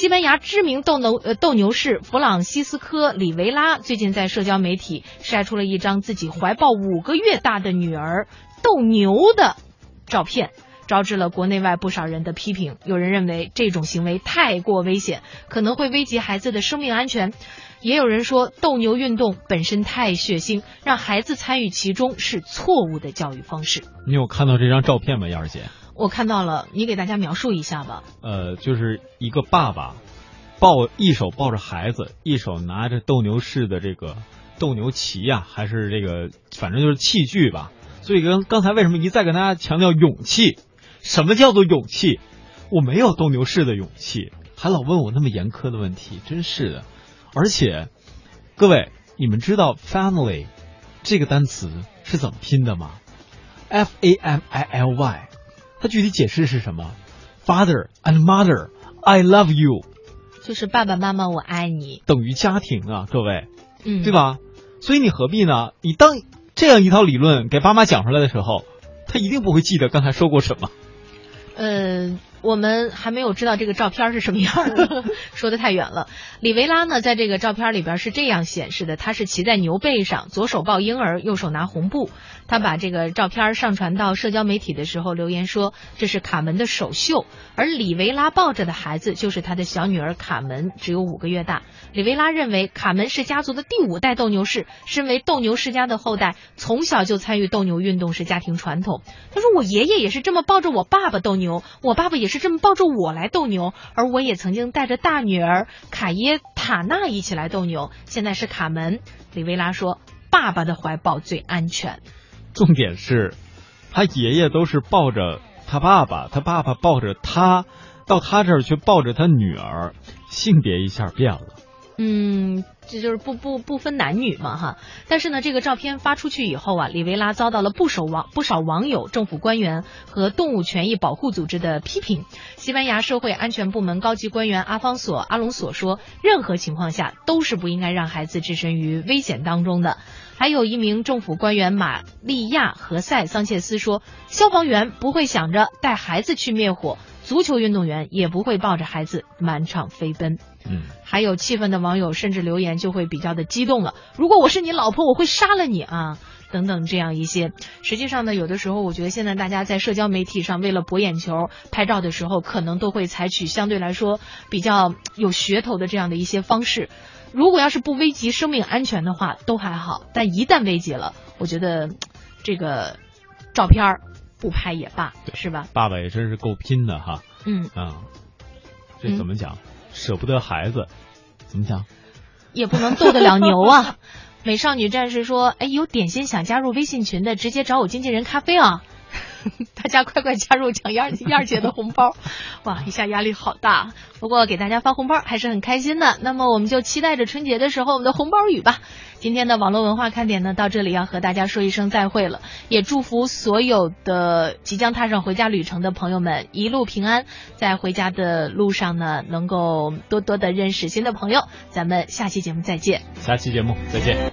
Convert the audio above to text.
西班牙知名斗牛呃斗牛士弗朗西斯科里维拉最近在社交媒体晒出了一张自己怀抱五个月大的女儿斗牛的照片。招致了国内外不少人的批评。有人认为这种行为太过危险，可能会危及孩子的生命安全；也有人说，斗牛运动本身太血腥，让孩子参与其中是错误的教育方式。你有看到这张照片吗，燕儿姐？我看到了，你给大家描述一下吧。呃，就是一个爸爸抱一手抱着孩子，一手拿着斗牛士的这个斗牛旗呀，还是这个反正就是器具吧。所以刚刚才为什么一再跟大家强调勇气？什么叫做勇气？我没有斗牛士的勇气，还老问我那么严苛的问题，真是的。而且，各位，你们知道 “family” 这个单词是怎么拼的吗？F A M I L Y，它具体解释是什么？Father and mother, I love you，就是爸爸妈妈，我爱你，等于家庭啊，各位，嗯，对吧？所以你何必呢？你当这样一套理论给爸妈讲出来的时候，他一定不会记得刚才说过什么。呃，我们还没有知道这个照片是什么样的，说的太远了。李维拉呢，在这个照片里边是这样显示的：他是骑在牛背上，左手抱婴儿，右手拿红布。他把这个照片上传到社交媒体的时候，留言说这是卡门的首秀，而李维拉抱着的孩子就是他的小女儿卡门，只有五个月大。李维拉认为卡门是家族的第五代斗牛士，身为斗牛世家的后代，从小就参与斗牛运动是家庭传统。他说：“我爷爷也是这么抱着我爸爸斗牛，我爸爸也是这么抱着我来斗牛，而我也曾经带着大女儿卡耶塔娜一起来斗牛。现在是卡门。”李维拉说：“爸爸的怀抱最安全。”重点是，他爷爷都是抱着他爸爸，他爸爸抱着他，到他这儿去抱着他女儿，性别一下变了。嗯，这就是不不不分男女嘛哈。但是呢，这个照片发出去以后啊，里维拉遭到了不少网不少网友、政府官员和动物权益保护组织的批评。西班牙社会安全部门高级官员阿方索阿隆索说，任何情况下都是不应该让孩子置身于危险当中的。还有一名政府官员玛利亚何塞桑切斯说，消防员不会想着带孩子去灭火，足球运动员也不会抱着孩子满场飞奔。嗯，还有气愤的网友甚至留言就会比较的激动了。如果我是你老婆，我会杀了你啊！等等，这样一些。实际上呢，有的时候我觉得现在大家在社交媒体上为了博眼球拍照的时候，可能都会采取相对来说比较有噱头的这样的一些方式。如果要是不危及生命安全的话，都还好；但一旦危及了，我觉得这个照片儿不拍也罢，是吧？爸爸也真是够拼的哈。嗯啊，这怎么讲？舍不得孩子，怎么讲？也不能斗得了牛啊！美少女战士说：“哎，有点心想加入微信群的，直接找我经纪人咖啡啊！大家快快加入，抢燕 燕姐的红包！哇，一下压力好大。不过给大家发红包还是很开心的。那么我们就期待着春节的时候我们的红包雨吧。今天的网络文化看点呢，到这里要和大家说一声再会了。也祝福所有的即将踏上回家旅程的朋友们一路平安，在回家的路上呢，能够多多的认识新的朋友。咱们下期节目再见。下期节目再见。